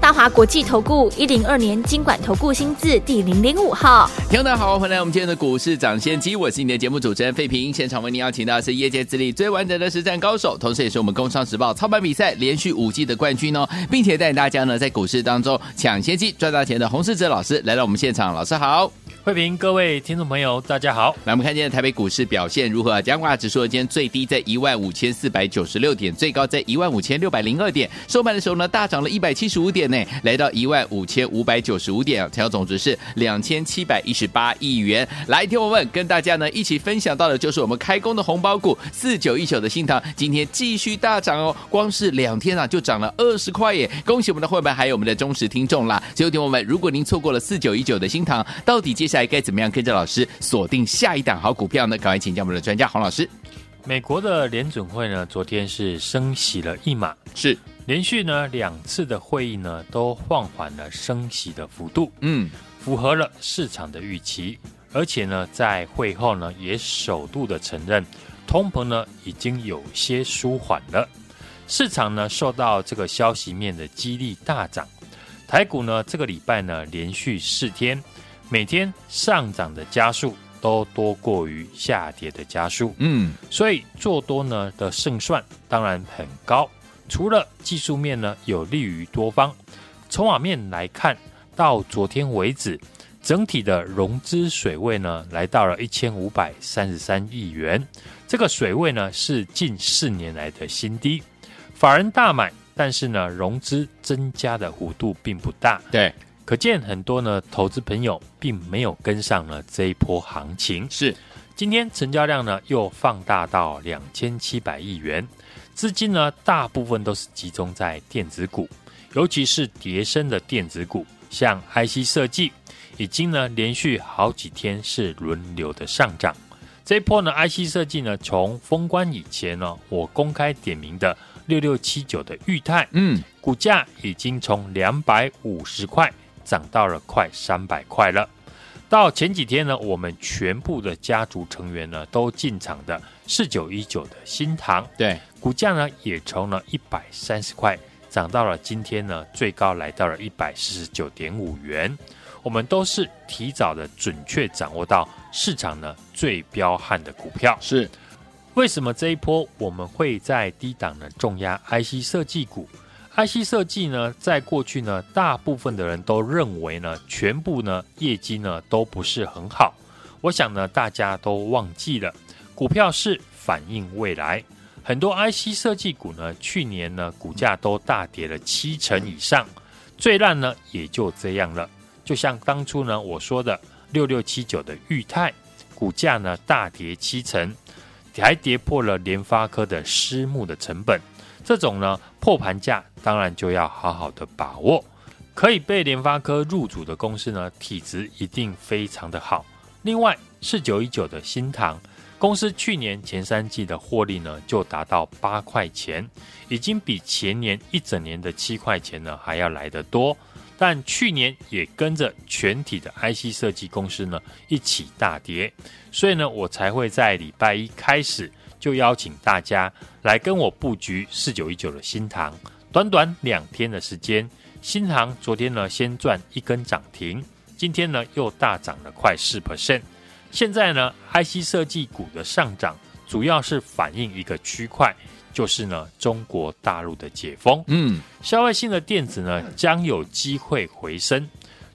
大华国际投顾一零二年金管投顾新字第零零五号，听众大家好，欢迎来我们今天的股市涨先机，我是你的节目主持人费平。现场为您邀请到的是业界资历最完整的实战高手，同时也是我们工商时报操盘比赛连续五季的冠军哦，并且带领大家呢在股市当中抢先机赚大钱的洪世哲老师来到我们现场，老师好。慧平，各位听众朋友，大家好。来，我们看今天台北股市表现如何？加挂指数今天最低在一万五千四百九十六点，最高在一万五千六百零二点。收盘的时候呢，大涨了一百七十五点呢，来到一万五千五百九十五点，成交总值是两千七百一十八亿元。来，听我们跟大家呢一起分享到的就是我们开工的红包股四九一九的新唐，今天继续大涨哦，光是两天啊就涨了二十块耶！恭喜我们的会员还有我们的忠实听众啦。最后听我们，如果您错过了四九一九的新唐，到底接下来该怎么样跟着老师锁定下一档好股票呢？赶快请教我们的专家洪老师。美国的联准会呢，昨天是升息了一码，是连续呢两次的会议呢都放缓了升息的幅度，嗯，符合了市场的预期，而且呢在会后呢也首度的承认通膨呢已经有些舒缓了，市场呢受到这个消息面的激励大涨，台股呢这个礼拜呢连续四天。每天上涨的加速都多过于下跌的加速，嗯，所以做多呢的胜算当然很高。除了技术面呢有利于多方，筹码面来看，到昨天为止，整体的融资水位呢来到了一千五百三十三亿元，这个水位呢是近四年来的新低。法人大买，但是呢融资增加的幅度并不大，对。可见很多呢，投资朋友并没有跟上呢这一波行情。是，今天成交量呢又放大到两千七百亿元，资金呢大部分都是集中在电子股，尤其是叠升的电子股，像 IC 设计，已经呢连续好几天是轮流的上涨。这一波呢，IC 设计呢从封关以前呢，我公开点名的六六七九的裕泰，嗯，股价已经从两百五十块。涨到了快三百块了。到前几天呢，我们全部的家族成员呢都进场的四九一九的新塘，对，股价呢也从了一百三十块涨到了今天呢最高来到了一百四十九点五元。我们都是提早的准确掌握到市场呢最彪悍的股票。是，为什么这一波我们会在低档呢重压 IC 设计股？IC 设计呢，在过去呢，大部分的人都认为呢，全部呢业绩呢都不是很好。我想呢，大家都忘记了，股票是反映未来。很多 IC 设计股呢，去年呢股价都大跌了七成以上，最烂呢也就这样了。就像当初呢我说的六六七九的裕泰，股价呢大跌七成，还跌破了联发科的私募的成本。这种呢破盘价当然就要好好的把握，可以被联发科入主的公司呢，体质一定非常的好。另外，四九一九的新唐公司去年前三季的获利呢，就达到八块钱，已经比前年一整年的七块钱呢还要来得多。但去年也跟着全体的 IC 设计公司呢一起大跌，所以呢，我才会在礼拜一开始。就邀请大家来跟我布局四九一九的新唐，短短两天的时间，新唐昨天呢先赚一根涨停，今天呢又大涨了快四 percent。现在呢，IC 设计股的上涨主要是反映一个区块，就是呢中国大陆的解封，嗯，消费性的电子呢将有机会回升。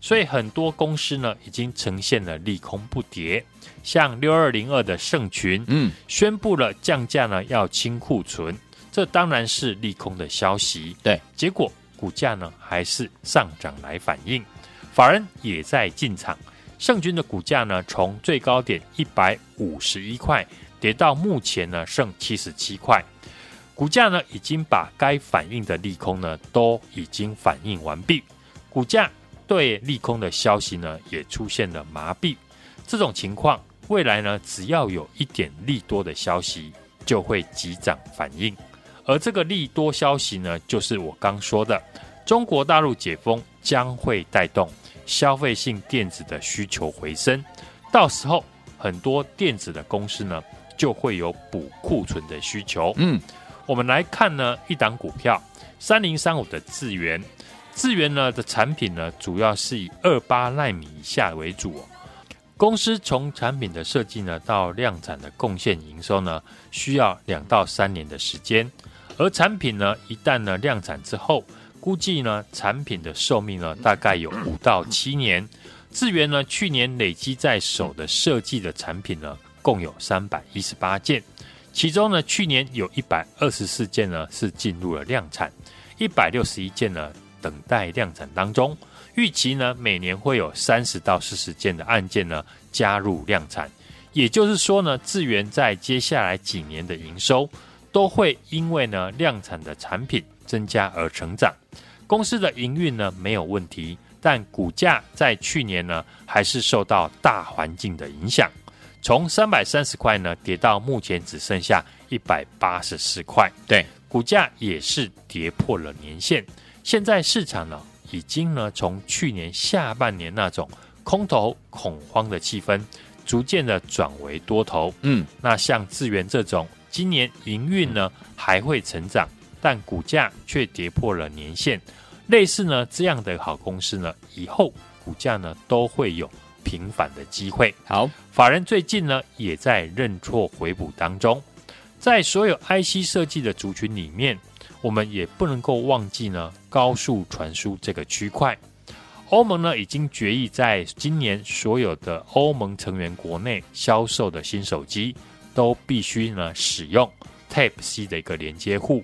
所以很多公司呢，已经呈现了利空不跌，像六二零二的盛群，嗯，宣布了降价呢，要清库存，这当然是利空的消息。对，结果股价呢还是上涨来反应，法人也在进场。盛群的股价呢，从最高点一百五十一块跌到目前呢剩七十七块，股价呢已经把该反应的利空呢都已经反应完毕，股价。对利空的消息呢，也出现了麻痹。这种情况，未来呢，只要有一点利多的消息，就会急涨反应。而这个利多消息呢，就是我刚说的，中国大陆解封将会带动消费性电子的需求回升，到时候很多电子的公司呢就会有补库存的需求。嗯，我们来看呢一档股票三零三五的智原，智源呢的产品呢主要是以二八纳米以下为主。公司从产品的设计呢到量产的贡献营收呢，需要两到三年的时间。而产品呢一旦呢量产之后，估计呢产品的寿命呢大概有五到七年。智源呢去年累积在手的设计的产品呢共有三百一十八件，其中呢去年有一百二十四件呢是进入了量产，一百六十一件呢等待量产当中。预期呢，每年会有三十到四十件的案件呢加入量产，也就是说呢，智源在接下来几年的营收都会因为呢量产的产品增加而成长。公司的营运呢没有问题，但股价在去年呢还是受到大环境的影响，从三百三十块呢跌到目前只剩下一百八十四块，对，股价也是跌破了年线。现在市场呢，已经呢，从去年下半年那种空头恐慌的气氛，逐渐的转为多头。嗯，那像智源这种，今年营运呢还会成长，但股价却跌破了年线。类似呢这样的好公司呢，以后股价呢都会有平反的机会。好，法人最近呢也在认错回补当中，在所有 IC 设计的族群里面。我们也不能够忘记呢，高速传输这个区块，欧盟呢已经决议在今年所有的欧盟成员国内销售的新手机都必须呢使用 Type C 的一个连接户。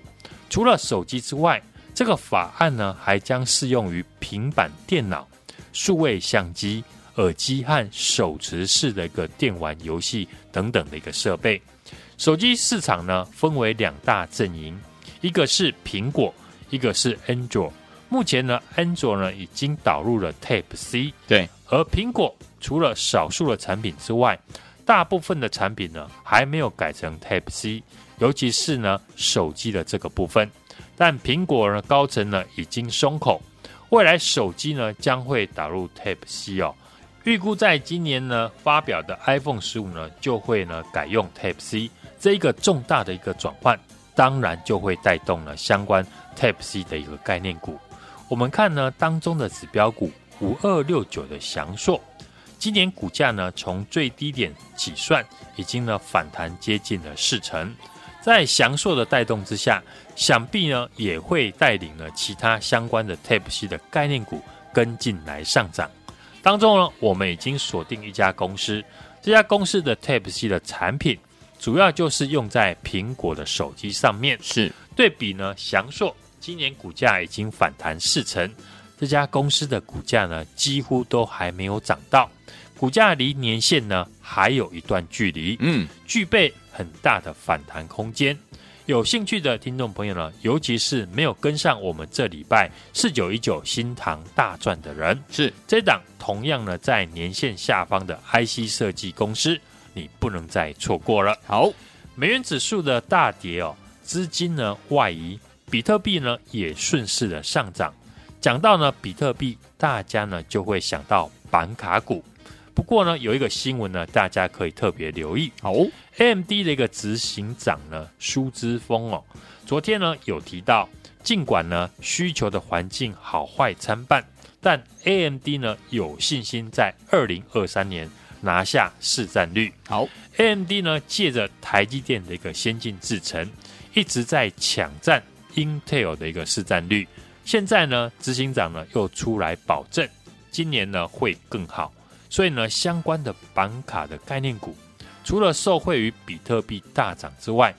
除了手机之外，这个法案呢还将适用于平板电脑、数位相机、耳机和手持式的一个电玩游戏等等的一个设备。手机市场呢分为两大阵营。一个是苹果，一个是安卓。目前呢，安卓呢已经导入了 Type C，对。而苹果除了少数的产品之外，大部分的产品呢还没有改成 Type C，尤其是呢手机的这个部分。但苹果呢高层呢已经松口，未来手机呢将会导入 Type C 哦。预估在今年呢发表的 iPhone 十五呢就会呢改用 Type C，这一个重大的一个转换。当然就会带动了相关 Type C 的一个概念股。我们看呢当中的指标股五二六九的翔硕，今年股价呢从最低点起算，已经呢反弹接近了四成。在翔硕的带动之下，想必呢也会带领了其他相关的 Type C 的概念股跟进来上涨。当中呢，我们已经锁定一家公司，这家公司的 Type C 的产品。主要就是用在苹果的手机上面，是对比呢。翔硕今年股价已经反弹四成，这家公司的股价呢几乎都还没有涨到，股价离年线呢还有一段距离，嗯，具备很大的反弹空间。有兴趣的听众朋友呢，尤其是没有跟上我们这礼拜四九一九新塘大赚的人，是这档同样呢在年线下方的 IC 设计公司。你不能再错过了。好，美元指数的大跌哦，资金呢外移，比特币呢也顺势的上涨。讲到呢比特币，大家呢就会想到板卡股。不过呢有一个新闻呢，大家可以特别留意。好，AMD 的一个执行长呢苏之峰哦，昨天呢有提到，尽管呢需求的环境好坏参半，但 AMD 呢有信心在二零二三年。拿下市占率。好，AMD 呢借着台积电的一个先进制程，一直在抢占 Intel 的一个市占率。现在呢，执行长呢又出来保证，今年呢会更好。所以呢，相关的板卡的概念股，除了受惠于比特币大涨之外，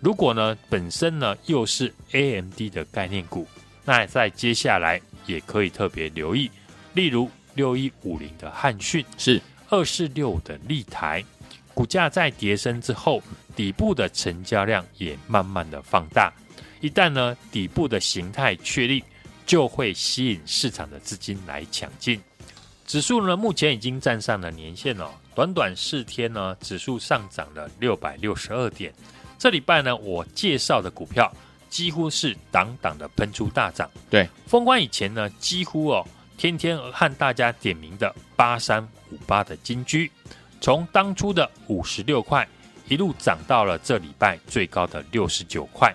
如果呢本身呢又是 AMD 的概念股，那在接下来也可以特别留意，例如六一五零的汉讯是。二四六的立台，股价在跌升之后，底部的成交量也慢慢的放大。一旦呢底部的形态确立，就会吸引市场的资金来抢进。指数呢目前已经站上了年线哦，短短四天呢，指数上涨了六百六十二点。这礼拜呢，我介绍的股票几乎是档档的喷出大涨。对，封关以前呢，几乎哦天天和大家点名的八三五八的金居，从当初的五十六块一路涨到了这礼拜最高的六十九块。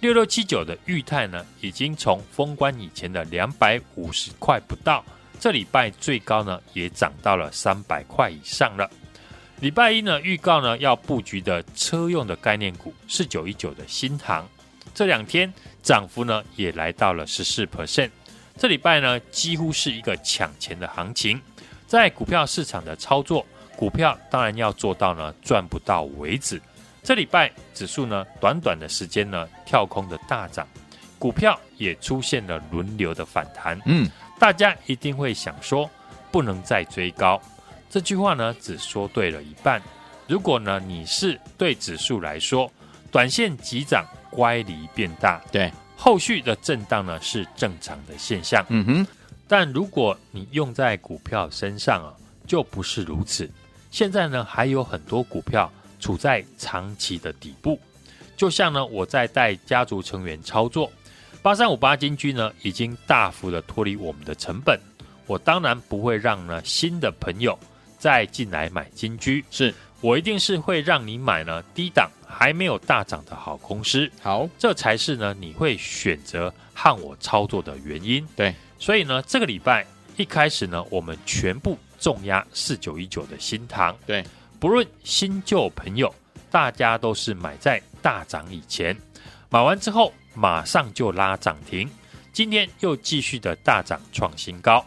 六六七九的裕泰呢，已经从封关以前的两百五十块不到，这礼拜最高呢也涨到了三百块以上了。礼拜一呢，预告呢要布局的车用的概念股四九一九的新唐，这两天涨幅呢也来到了十四 percent。这礼拜呢几乎是一个抢钱的行情，在股票市场的操作，股票当然要做到呢赚不到为止。这礼拜指数呢短短的时间呢跳空的大涨，股票也出现了轮流的反弹。嗯，大家一定会想说，不能再追高。这句话呢，只说对了一半。如果呢，你是对指数来说，短线急涨，乖离变大，对，后续的震荡呢是正常的现象。嗯哼，但如果你用在股票身上啊，就不是如此。现在呢，还有很多股票处在长期的底部，就像呢，我在带家族成员操作八三五八金居呢，已经大幅的脱离我们的成本，我当然不会让呢新的朋友。再进来买金居，是我一定是会让你买呢低档还没有大涨的好公司，好，这才是呢你会选择和我操作的原因。对，所以呢这个礼拜一开始呢，我们全部重压四九一九的新塘，对，不论新旧朋友，大家都是买在大涨以前，买完之后马上就拉涨停，今天又继续的大涨创新高。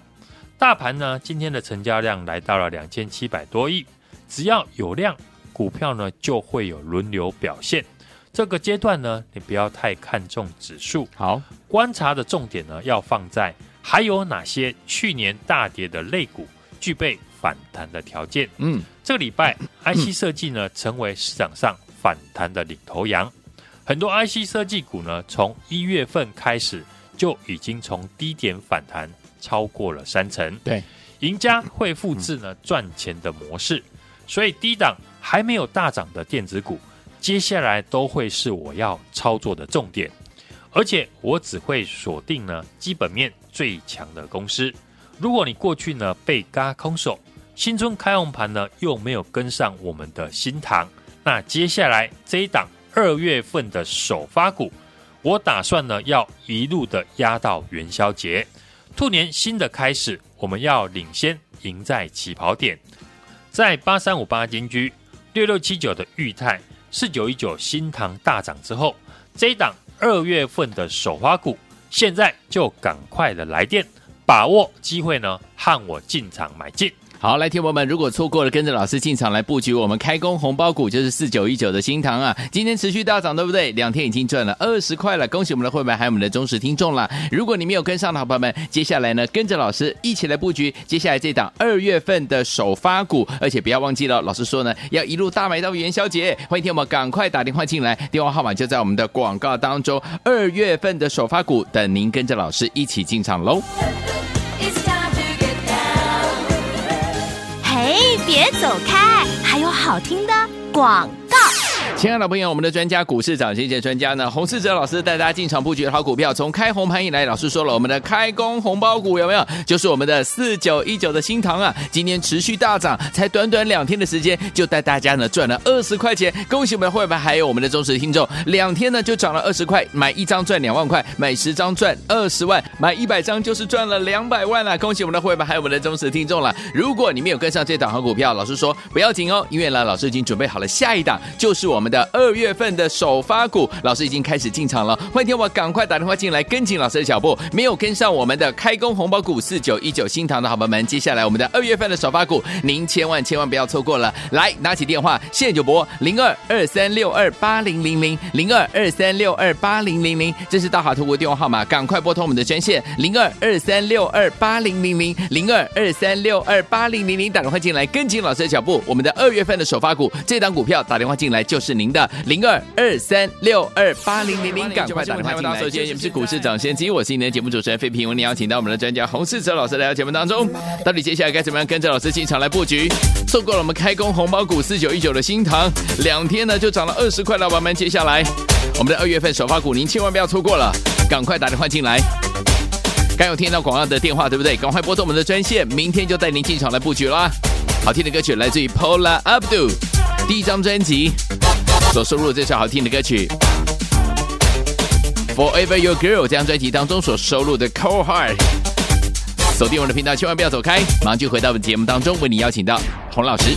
大盘呢，今天的成交量来到了两千七百多亿。只要有量，股票呢就会有轮流表现。这个阶段呢，你不要太看重指数。好，观察的重点呢，要放在还有哪些去年大跌的类股具备反弹的条件。嗯，这个礼拜 IC 设计呢，成为市场上反弹的领头羊。很多 IC 设计股呢，从一月份开始就已经从低点反弹。超过了三成，对，赢家会复制呢赚钱的模式，所以低档还没有大涨的电子股，接下来都会是我要操作的重点，而且我只会锁定呢基本面最强的公司。如果你过去呢被嘎空手，新春开红盘呢又没有跟上我们的新唐，那接下来这一档二月份的首发股，我打算呢要一路的压到元宵节。兔年新的开始，我们要领先，赢在起跑点。在八三五八金居、六六七九的裕泰、四九一九新唐大涨之后，这一档二月份的首发股，现在就赶快的来电，把握机会呢，和我进场买进。好，来，听友们，如果错过了跟着老师进场来布局我们开工红包股，就是四九一九的新唐啊，今天持续大涨，对不对？两天已经赚了二十块了，恭喜我们的会员还有我们的忠实听众了。如果你没有跟上的好朋友们，接下来呢，跟着老师一起来布局接下来这档二月份的首发股，而且不要忘记了，老师说呢，要一路大买到元宵节。欢迎听友们赶快打电话进来，电话号码就在我们的广告当中。二月份的首发股，等您跟着老师一起进场喽。别走开，还有好听的广告。亲爱的朋友，我们的专家股市涨跌线专家呢，洪世哲老师带大家进场布局好股票，从开红盘以来，老师说了，我们的开工红包股有没有？就是我们的四九一九的新唐啊，今天持续大涨，才短短两天的时间，就带大家呢赚了二十块钱。恭喜我们的会员，还有我们的忠实听众，两天呢就涨了二十块，买一张赚两万块，买十张赚二十万，买一百张就是赚了两百万了。恭喜我们的会员，还有我们的忠实听众了。如果你没有跟上这档好股票，老师说不要紧哦，因为呢，老师已经准备好了下一档，就是我们。的二月份的首发股，老师已经开始进场了。欢迎我赶快打电话进来，跟紧老师的脚步。没有跟上我们的开工红包股四九一九新塘的好朋友们，接下来我们的二月份的首发股，您千万千万不要错过了。来，拿起电话，现在就拨零二二三六二八零零零零二二三六二八零零零，这是大华投顾电话号码，赶快拨通我们的专线零二二三六二八零零零零二二三六二八零零零，打电话进来，跟紧老师的脚步。我们的二月份的首发股，这档股票打电话进来就是。您的零二二三六二八零零零，赶快打电话进来。首先，我们是股市涨先机，我是今天的节目主持人费平，为您邀请到我们的专家洪世哲老师来到节目当中。到底接下来该怎么样跟着老师进场来布局？错过了我们开工红包股四九一九的新塘，两天呢就涨了二十块，老板们，接下来我们的二月份首发股，您千万不要错过了，赶快打电话进来。刚有听到广告的电话，对不对？赶快拨通我们的专线，明天就带您进场来布局啦。好听的歌曲来自于 Paula Abdul，第一张专辑所收录的这首好听的歌曲《Forever Your Girl》这张专辑当中所收录的《Cold Heart》。锁定我们的频道，千万不要走开，马上就回到我们节目当中，为你邀请到洪老师。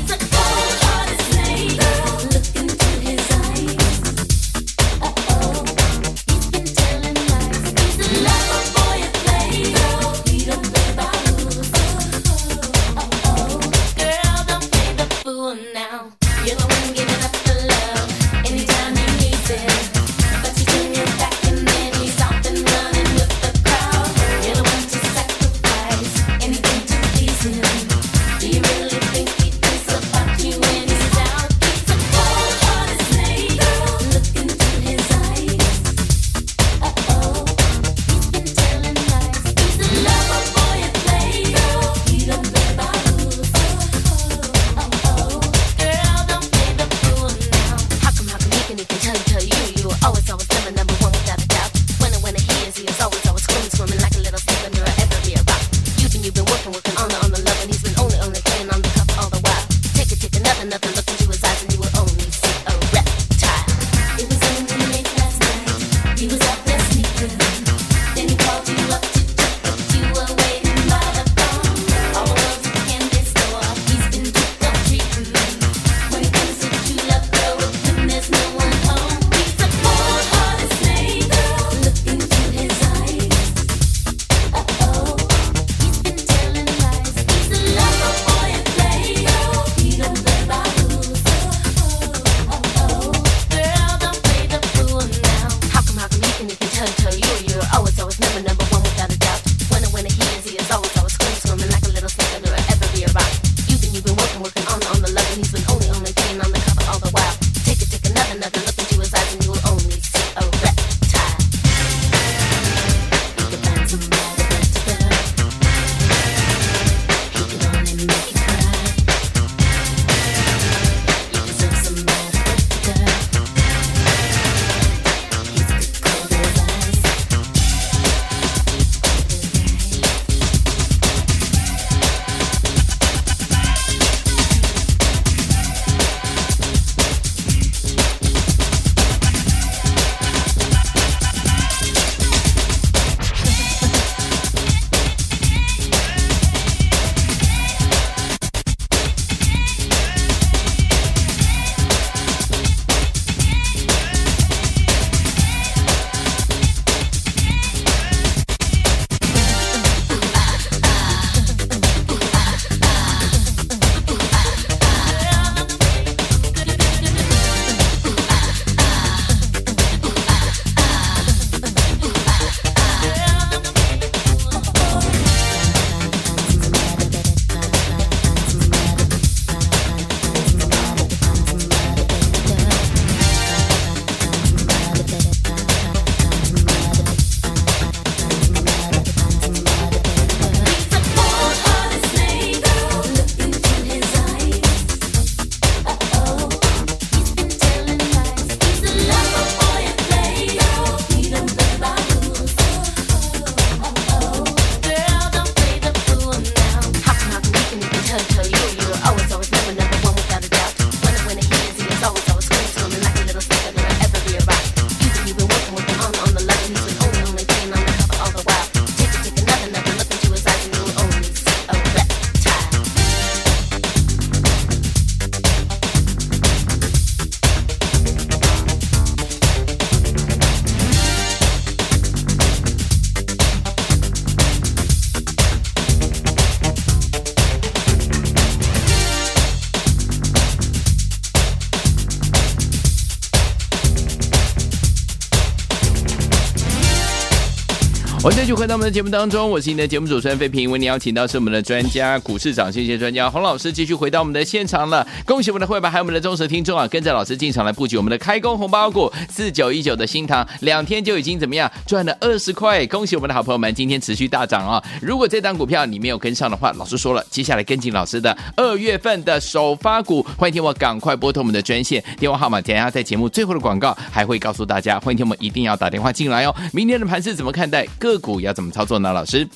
我们继续回到我们的节目当中，我是你的节目主持人费平，为你邀请到是我们的专家股市涨跌专家洪老师，继续回到我们的现场了。恭喜我们的会员还有我们的忠实听众啊，跟着老师进场来布局我们的开工红包股四九一九的新唐，两天就已经怎么样赚了二十块？恭喜我们的好朋友们，今天持续大涨啊！如果这档股票你没有跟上的话，老师说了，接下来跟紧老师的二月份的首发股，欢迎听我赶快拨通我们的专线电话号码，等下在节目最后的广告还会告诉大家，欢迎听我们一定要打电话进来哦。明天的盘是怎么看待？各个股要怎么操作呢？老师，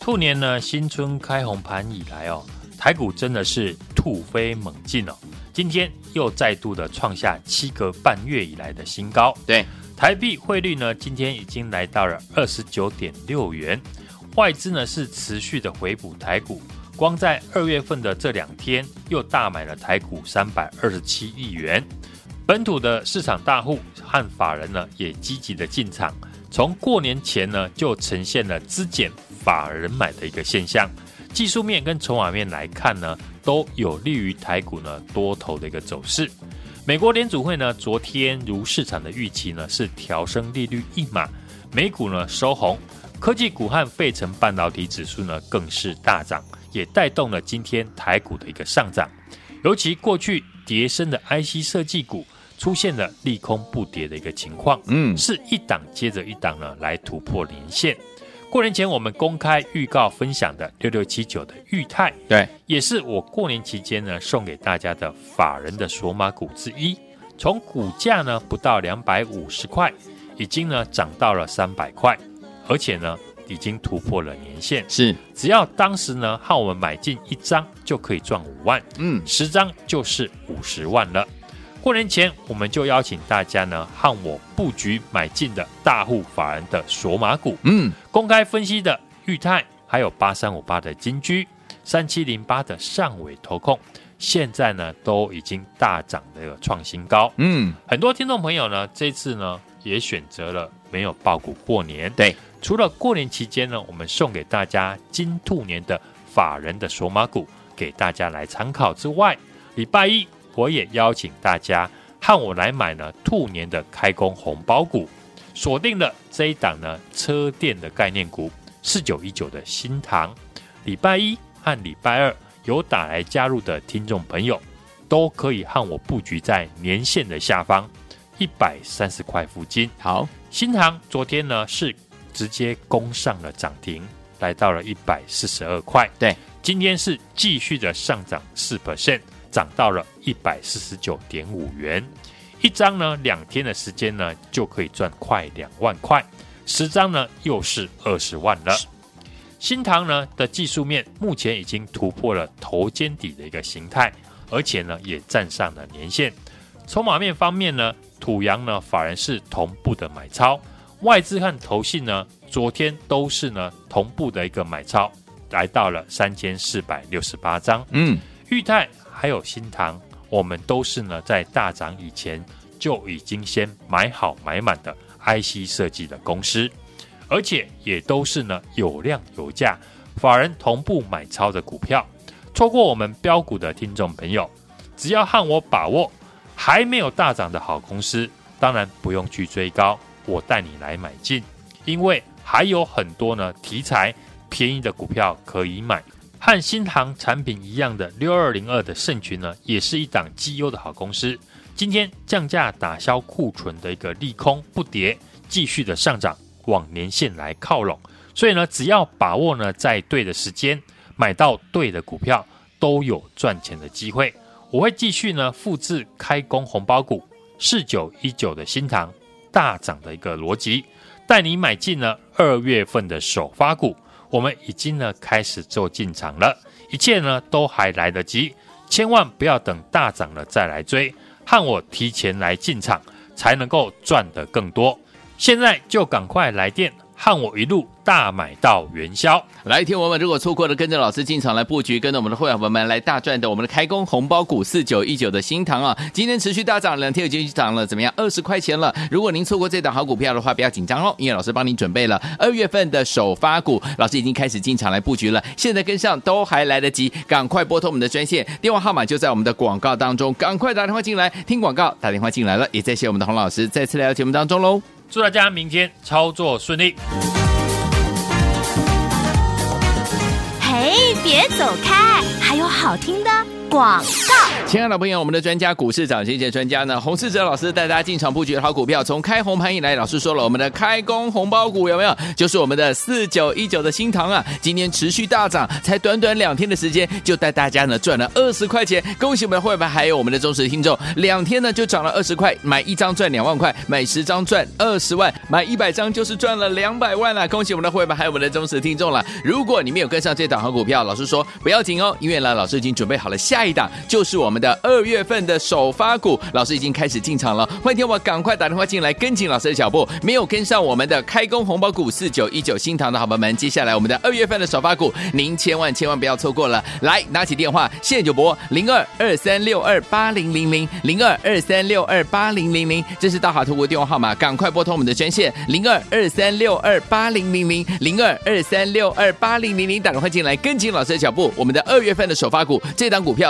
兔年呢，新春开红盘以来哦，台股真的是突飞猛进哦。今天又再度的创下七个半月以来的新高。对，台币汇率呢，今天已经来到了二十九点六元。外资呢是持续的回补台股，光在二月份的这两天，又大买了台股三百二十七亿元。本土的市场大户和法人呢，也积极的进场。从过年前呢，就呈现了资减法人买的一个现象。技术面跟筹码面来看呢，都有利于台股呢多头的一个走势。美国联储会呢，昨天如市场的预期呢，是调升利率一码，美股呢收红，科技股和费城半导体指数呢更是大涨，也带动了今天台股的一个上涨。尤其过去跌升的 IC 设计股。出现了利空不跌的一个情况，嗯，是一档接着一档呢来突破年线。过年前我们公开预告分享的六六七九的裕泰，对，也是我过年期间呢送给大家的法人的索马股之一。从股价呢不到两百五十块，已经呢涨到了三百块，而且呢已经突破了年线。是，只要当时呢和我们买进一张就可以赚五万，嗯，十张就是五十万了。过年前，我们就邀请大家呢，和我布局买进的大户法人的索马股，嗯，公开分析的裕泰，还有八三五八的金居，三七零八的上尾投控，现在呢都已经大涨的一个创新高，嗯，很多听众朋友呢，这次呢也选择了没有爆股过年，对，除了过年期间呢，我们送给大家金兔年的法人的索马股，给大家来参考之外，礼拜一。我也邀请大家和我来买呢兔年的开工红包股，锁定了这一档呢车电的概念股四九一九的新塘。礼拜一和礼拜二有打来加入的听众朋友，都可以和我布局在年线的下方一百三十块附近。好，新塘昨天呢是直接攻上了涨停，来到了一百四十二块。对，今天是继续的上涨四 percent。涨到了一百四十九点五元一张呢，两天的时间呢就可以赚快两万块，十张呢又是二十万了。新塘呢的技术面目前已经突破了头肩底的一个形态，而且呢也站上了年线。筹码面方面呢，土洋呢法人是同步的买超，外资和投信呢昨天都是呢同步的一个买超，来到了三千四百六十八张。嗯，钰太。还有新唐，我们都是呢在大涨以前就已经先买好买满的 IC 设计的公司，而且也都是呢有量有价，法人同步买超的股票。错过我们标股的听众朋友，只要和我把握还没有大涨的好公司，当然不用去追高，我带你来买进，因为还有很多呢题材便宜的股票可以买。和新唐产品一样的六二零二的盛群呢，也是一档绩优的好公司。今天降价打消库存的一个利空不跌，继续的上涨，往年线来靠拢。所以呢，只要把握呢，在对的时间买到对的股票，都有赚钱的机会。我会继续呢，复制开工红包股四九一九的新塘大涨的一个逻辑，带你买进了二月份的首发股。我们已经呢开始做进场了，一切呢都还来得及，千万不要等大涨了再来追，和我提前来进场，才能够赚得更多。现在就赶快来电，和我一路大买到元宵。来，听我们如果错过了，跟着老师进场来布局，跟着我们的会员朋友们来大赚的，我们的开工红包股四九一九的新塘啊，今天持续大涨，两天已经涨了怎么样？二十块钱了。如果您错过这档好股票的话，不要紧张哦，因为老师帮您准备了二月份的首发股，老师已经开始进场来布局了，现在跟上都还来得及，赶快拨通我们的专线，电话号码就在我们的广告当中，赶快打电话进来听广告，打电话进来了，也再谢我们的洪老师再次来到节目当中喽，祝大家明天操作顺利。别走开，还有好听的广告。亲爱的朋友，我们的专家股市涨跌专家呢，洪世哲老师带大家进场布局好股票，从开红盘以来，老师说了，我们的开工红包股有没有？就是我们的四九一九的新唐啊，今天持续大涨，才短短两天的时间，就带大家呢赚了二十块钱。恭喜我们的会员，还有我们的忠实听众，两天呢就涨了二十块，买一张赚两万块，买十张赚二十万，买一百张就是赚了两百万了。恭喜我们的会员，还有我们的忠实听众了。如果你没有跟上这档好股票，老师说不要紧哦，因为呢，老师已经准备好了下一档，就是我们。的二月份的首发股，老师已经开始进场了。欢迎听我赶快打电话进来，跟紧老师的脚步。没有跟上我们的开工红包股四九一九新唐的好朋友们，接下来我们的二月份的首发股，您千万千万不要错过了。来，拿起电话，现在就拨零二二三六二八零零零零二二三六二八零零零，这是大华投顾电话号码，赶快拨通我们的专线零二二三六二八零零零零二二三六二八零零零，打电话进来，跟紧老师的脚步。我们的二月份的首发股，这档股票